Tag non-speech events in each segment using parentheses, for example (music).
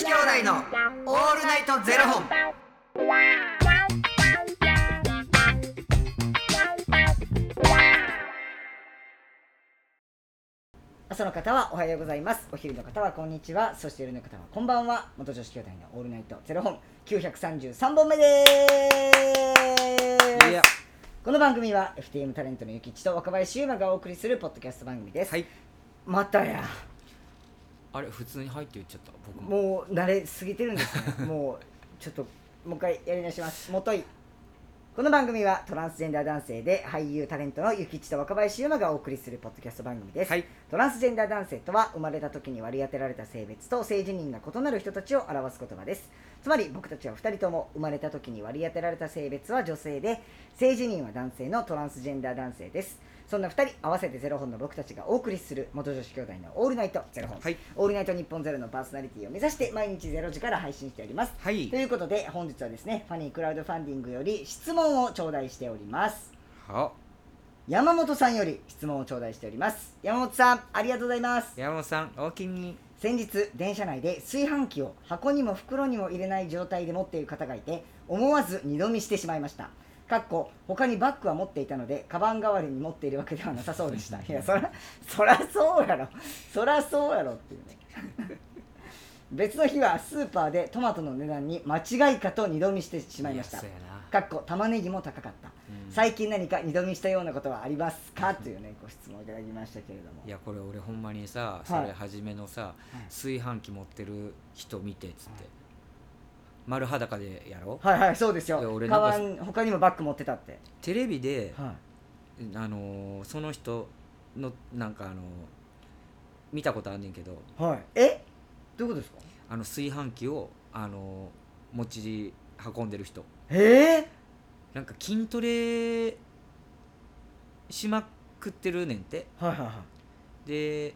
子兄弟のオールナイトゼロ本。朝の方はおはようございます。お昼の方はこんにちは。そして夜の方はこんばんは。元女子兄弟のオールナイトゼロ本。933本目です。いや。この番組は FTM タレントのゆきちと若林優馬がお送りするポッドキャスト番組です、はい。またやあれ普通に入って言っちゃった。僕も。もう慣れすぎてるんですね (laughs) もうちょっともう一回やり直しますもといこの番組はトランスジェンダー男性で俳優タレントのゆきちと若林優馬がお送りするポッドキャスト番組です、はい。トランスジェンダー男性とは生まれた時に割り当てられた性別と性自認が異なる人たちを表す言葉ですつまり僕たちは2人とも生まれた時に割り当てられた性別は女性で性自認は男性のトランスジェンダー男性ですそんな2人合わせてゼロ本の僕たちがお送りする元女子兄弟のオールナイトゼロ本、はい。オールナイト日本ゼロのパーソナリティを目指して毎日ゼロ時から配信しております。はい。と。いうことで本日はですねファニークラウドファンディングより質問を頂戴しております。は。山本さんより質問を頂戴しております。山本さんありがとうございます。山本さん、おおきに。先日電車内で炊飯器を箱にも袋にも入れない状態で持っている方がいて思わず二度見してしまいましたかっこ他にバッグは持っていたのでカバン代わりに持っているわけではなさそうでした。いやそらそらそうやろ。そらそうやろっていうね。別の日はスーパーでトマトの値段に間違いかと二度見してしまいました。かっこ玉ねぎも高かった、うん。最近何か二度見したようなことはありますかというねご質問いただきましたけれども。いやこれ俺ほんまにさ、はい。それ初めのさ、炊飯器持ってる人見てっつって、丸裸でやろはいはいそうですいやよ俺なんかカバン他にもバッグ持ってたって。テレビで、はあのーその人のなんかあのー見たことあんねんけど。い、はい、え？どういうことですか？あの炊飯器をあのー持ち運んでる人。え？なんか筋トレしまくってるねんて。ー、はいはいはい。で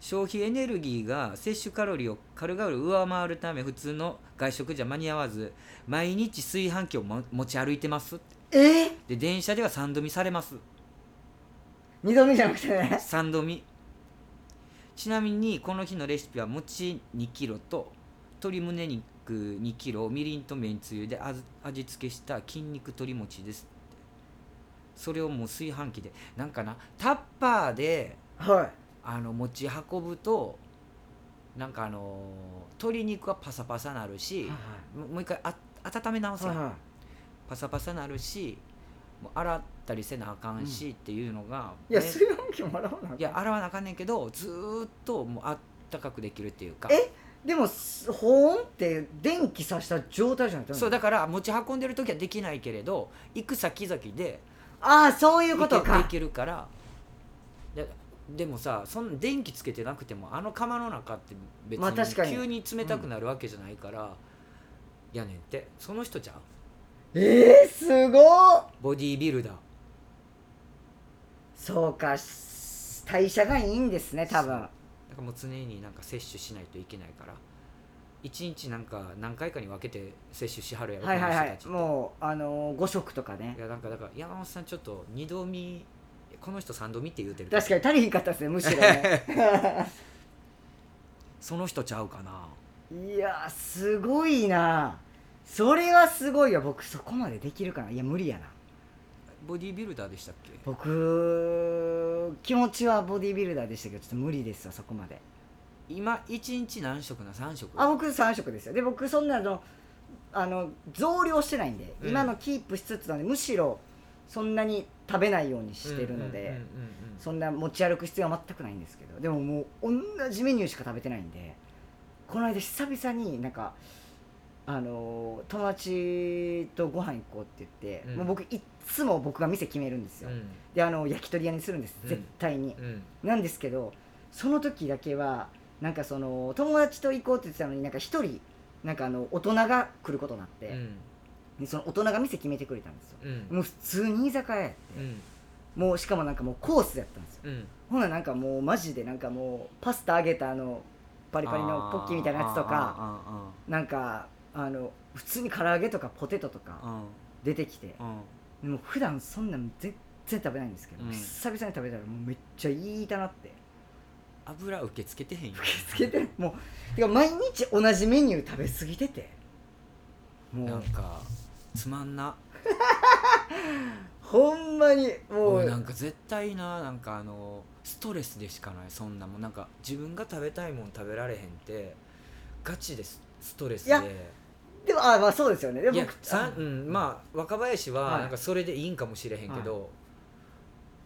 消費エネルギーが摂取カロリーを軽々上回るため普通の外食じゃ間に合わず毎日炊飯器をも持ち歩いてます。え？ー、で電車では3度見されます。二度目じゃなくて？ね3度見。ちなみにこの日のレシピは餅2キロと鶏胸肉2キロをみりんとめんつゆで味味付けした筋肉鶏餅です。それをもう炊飯器でなんかなタッパーではいあの持ち運ぶとなんかあのー鶏肉はパサパサなるし、もうもう一回あ温め直すやんはいはい。パサパサなるしもう洗ったりせなあかんし、っていうのがいやね。炊飯器も洗わないや洗わなあかんねんけどずーっともうあったかくできるっていうか。え？でもす保温って電気さした状態じゃないとそうだから持ち運んでる時はできないけれど行く先々でああそういうこといけでかきるからででもさそんな電気つけてなくてもあの釜の中って別まあ確かに。に急に冷たくなるわけじゃないから、やねんって。その人じゃんえー、すごっ！ボディービルダー。そうかし代謝がいいんですね多分。だからもう常になんか摂取しないといけないから。一日なんか何回かに分けて摂取しはるやろはいはいはい。この人たちって。もうあのー、5食とかね。いやなんかだから山本さんちょっと二度見この人三度見って言うてる。確かに足りひんかったですねむしろね。(laughs) その人ちゃうかな。いやすごいな。それはすごいよ。僕そこまでできるかな。いや無理やな。ボディービルダーでしたっけ？僕気持ちはボディービルダーでしたけどちょっと無理ですわそこまで。今一日何食な？3食。あ僕3食ですよ。で僕そんなのあの増量してないんで、うん。今のキープしつつなんでむしろそんなに食べないようにしてるので、そんな持ち歩く必要は全くないんですけどでももう同じメニューしか食べてないんでこの間久々になんかあのー友達とご飯行こうって言って、うん。もう僕いっつも僕が店決めるんですよ、であの焼き鳥屋にするんですうん。絶対に、なんですけどその時だけはなんかその友達と行こうって言ってたのになんか一人なんかあの大人が来ることになって、その大人が店決めてくれたんですよ。うん。もう普通に居酒屋やって、うん。もうしかもなんかもうコースやったんですよ。うん。ほななんかもうマジでなんかもうパスタ揚げたあのパリパリのポッキーみたいなやつとかあなんかあの普通に唐揚げとかポテトとか出てきて。ーあーでも普段そんなん全然食べないんですけど、うん。久々に食べたらもうめっちゃいいだなって。油受け付けてへんよつけてもうてか毎日同じメニュー食べ過ぎてて。もなんうかつまんな。(laughs) ほんまにもう。俺なんか絶対ななんかあのストレスでしかないそんなもん。なんか自分が食べたいもん食べられへんってガチですストレスで。いやでもあまあそうですよね。でも僕さうん、まあ若林ははい。なんかそれでいいんかもしれへんけど、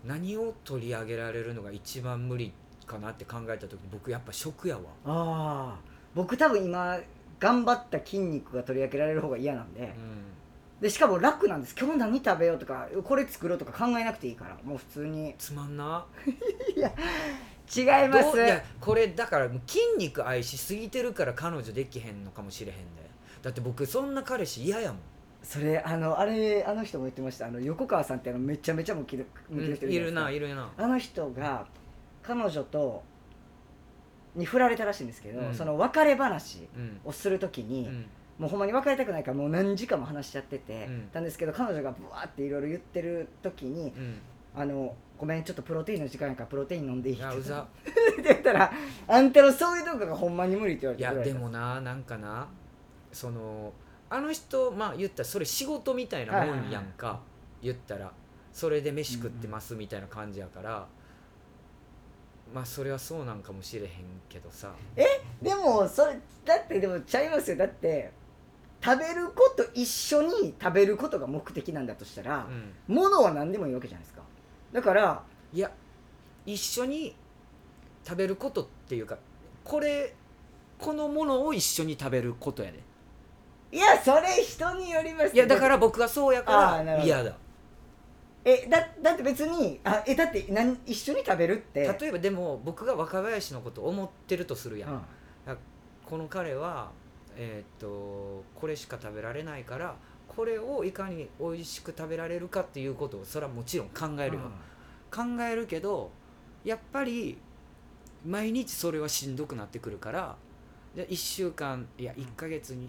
何を取り上げられるのが一番無理かなって考えた時僕やっぱ食やわ。ああ僕多分今頑張った筋肉が取り上げられる方が嫌なんで。うんでしかも楽なんです。今日何食べようとかこれ作ろうとか考えなくていいから。もう普通に。つまんな。(laughs) 違います。いやこれだから筋肉愛しすぎてるから彼女できへんのかもしれへんで。だって僕そんな彼氏嫌やもん。それあのあれあの人も言ってました。あの横川さんってあのめちゃめちゃムキムキの人いるないるなあの人が彼女とに振られたらしいんですけど、うん。その別れ話うん。をするときに、うんもうほんまに別れたくないからもう何時間も話しちゃってて、うん。なんですけど彼女がブワーっていろいろ言ってる時にうん「あのごめんちょっとプロテインの時間やからプロテイン飲んでいい?」って言ったら (laughs)「あんたのそういうとこがほんまに無理」って言われていやでもななんかなそのあの人まあ言ったらそれ仕事みたいなもんやんか、言ったら。それで飯食ってますみたいな感じやから、まあそれはそうなんかもしれへんけどさ。でもそれだってでもちゃいますよ。だって食べること一緒に食べることが目的なんだとしたらう、ん。物は何でもいいわけじゃないですか。だからいや一緒に食べることっていうかこれこのものを一緒に食べることやで。いやそれ人によりますいやだから僕はそうやあから嫌だ。えだだって別にあえだってなん一緒に食べるって。例えばでも僕が若林のことを思ってるとするやん、うん。この彼はえーっとこれしか食べられないからこれをいかに美味しく食べられるかっていうことをそれはもちろん考えるよ、考えるけどやっぱり毎日それはしんどくなってくるからで1週間いや1ヶ月に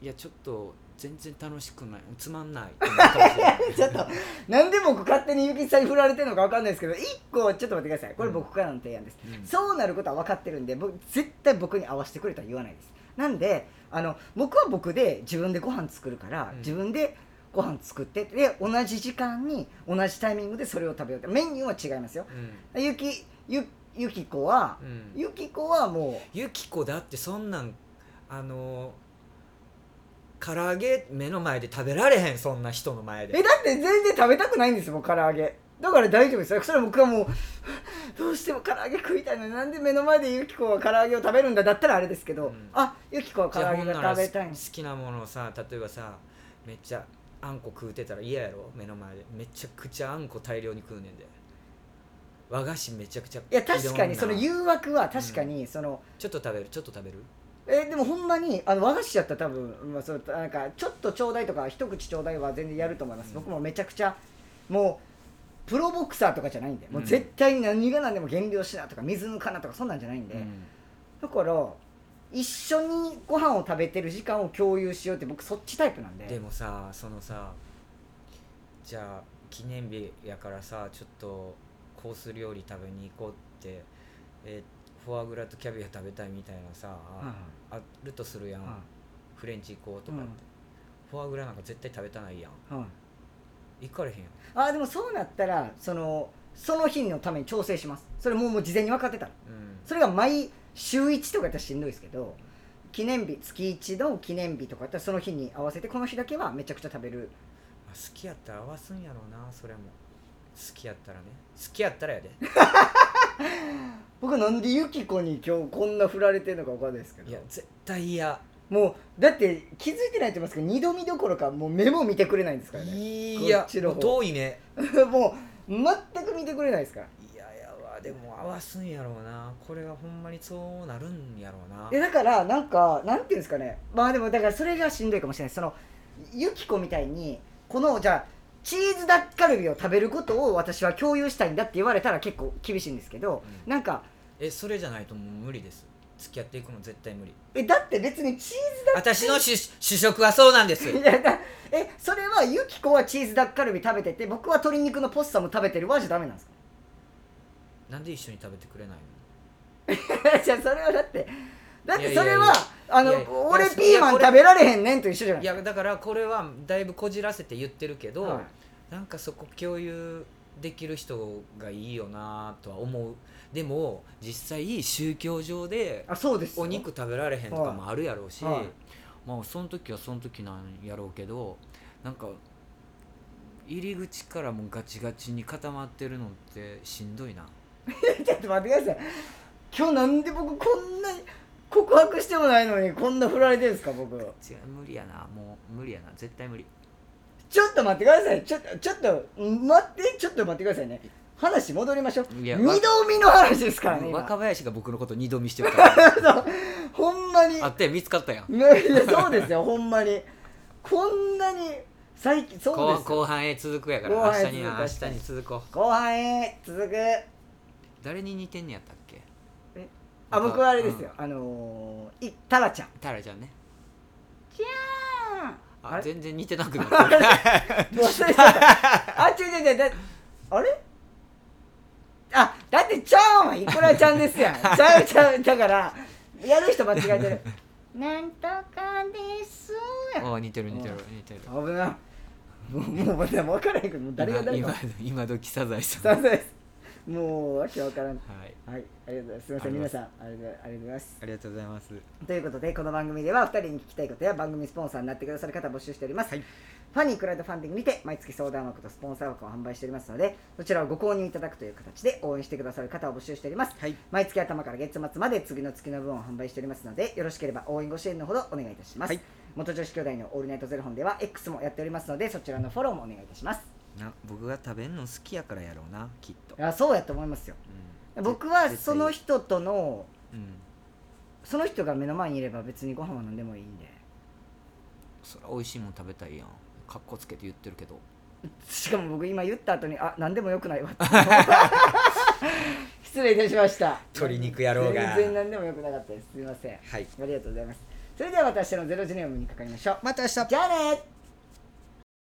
いやちょっと全然楽しくない。つまんない。(laughs) ちょっとなんで僕勝手にゆきさんに振られてるのか分かんないですけど一個ちょっと待ってください。これ僕からの提案です、うん。そうなることは分かってるんで僕絶対僕に合わせてくれとは言わないです。なんであの僕は僕で自分でご飯作るから、うん。自分でご飯作ってで同じ時間に同じタイミングでそれを食べようって。メニューは違いますよ。うん。ゆきゆゆき子はうん。ゆき子はもゆき子だってそんなんあの唐揚げ目の前で食べられへんそんな人の前で。うえだって全然食べたくないんですよもう唐揚げ。だから大丈夫です。よそれは僕はもう (laughs) どうしても唐揚げ食いたいのになんで目の前でゆき子は唐揚げを食べるんだだったらあれですけど、うん。あゆき子は唐揚げが食べたい。ん好きなものをさ例えばさめっちゃあんこ食うてたら嫌やろ？目の前で。めちゃくちゃあんこ大量に食うねんで。和菓子めちゃくちゃいや確かにそのう誘惑は確かにその、ちょっと食べるちょっと食べる？えでもほんまにあの和菓子やったら多分、まあ、そうなんかちょっとちょうだいとか一口ちょうだいは全然やると思います、うん。僕もめちゃくちゃもうプロボクサーとかじゃないんで、もううん。絶対に何が何でも減量しなとか水抜かなとかそんなんじゃないんで、うん。だから一緒にご飯を食べてる時間を共有しようって僕そっちタイプなんで。でもさそのさじゃあ記念日やからさちょっとコース料理食べに行こうって、えーフォアグラとキャビア食べたいみたいなさ、あるとするやん、うん。フレンチ行こうとかって、うん。フォアグラなんか絶対食べたないやん。行かれへんやん。あでもそうなったらそのその日のために調整します。それもうもう事前に分かってたらうん。それが毎週1とかやったらしんどいですけど記念日月1の記念日とかやったらその日に合わせてこの日だけはめちゃくちゃ食べる。まあ好きやったら合わすんやろうなそれも。好きやったらね。好きやったらやで (laughs) (laughs) 僕なんでユキコに今日こんな振られてるのか分かんないですけど。いや絶対嫌。もうだって気づいてないと思いますけど二度見どころかもう目も見てくれないんですからね。いやこっちの方。もう遠いね。(laughs) もう全く見てくれないですから。いややわでも合わすんやろうな。これがほんまにそうなるんやろうな。えだからなんかなんていうんですかね。まあでもだからそれがしんどいかもしれない。そのユキコみたいにこのじゃあチーズダッカルビを食べることを私は共有したいんだって言われたら結構厳しいんですけど、うん。なんかえそれじゃないともう無理です。付き合っていくの絶対無理。えだって別にチーズダッ私の主主食はそうなんです。いやだえそれはユキコはチーズダッカルビ食べてて僕は鶏肉のポッサム食べてるわじゃダメなんですか？なんで一緒に食べてくれないの？(laughs) じゃあそれはだってだっいやいやいやてそれはあのいやいや俺ピーマン食べられへんねんと一緒じゃないいやだからこれはだいぶこじらせて言ってるけど、はい。なんかそこ共有できる人がいいよなとは思う。でも実際宗教上であそうですよ。お肉食べられへんとかもあるやろうし、はい。まあその時はその時なんやろうけどなんか入り口からもうガチガチに固まってるのってしんどいな。(laughs) ちょっと待ってください。今日なんで僕こんなに告白してもないのにこんな振られてるんですか僕。違う無理やな。もう無理やな。絶対無理。ちょっと待ってください。ちょちょっと待ってちょっと待ってくださいね。話戻りましょう。いや二度見の話ですからね今。若林が僕のこと二度見してるから。そ (laughs) うほんまに。あって見つかったやん。いやそうですよ (laughs) ほんまに。こんなに最近そう後ですよ。後半へ続くやから。後半へ明日にな明続く日に続こう。後半へ続く。誰に似てんねやったっけ？あ僕はあれですよ、うあのー、いタラちゃん。タラちゃんね。じゃーん。あれ？あ全然似てなくなってる (laughs) 忘れちゃった。あ違う違う違う。だあれ？あだってちゃんはいくらちゃんですやん。(laughs) ちゃうちゃうだからやる人間違えてる。なんとかですやあ似てる似てる似てる。危な。いもうもうまだ分からへんけど誰が誰か。今今今時サザエさん。さすがですもうわけわからん。はい。はいありがとうございます。すみません皆さんありがとうございます。ありがとうございます。ということでこの番組では2人に聞きたいことや番組スポンサーになってくださる方を募集しております、はい。ファニークラウドファンディングにて毎月相談枠とスポンサー枠を販売しておりますのでそちらをご購入いただくという形で応援してくださる方を募集しております。はい。毎月頭から月末まで次の月の分を販売しておりますのでよろしければ応援ご支援のほどお願いいたします、はい。元女子兄弟のオールナイトゼロ本では X もやっておりますのでそちらのフォローもお願いいたしますな僕が食べんの好きやからやろうなきっと、あそうやと思いますよ。うん。僕はその人とのうん。その人が目の前にいれば別にご飯は何でもいいんで。そりゃ美味しいもん食べたいやん。かっこつけて言ってるけど。しかも僕今言った後にあ何でもよくないわって。(laughs) 失礼いたしました。鶏肉野郎が。全然何でもよくなかったです。すみません。はい。ありがとうございます。それでは私のゼロジネオムにかかりましょう。また明日。じゃあね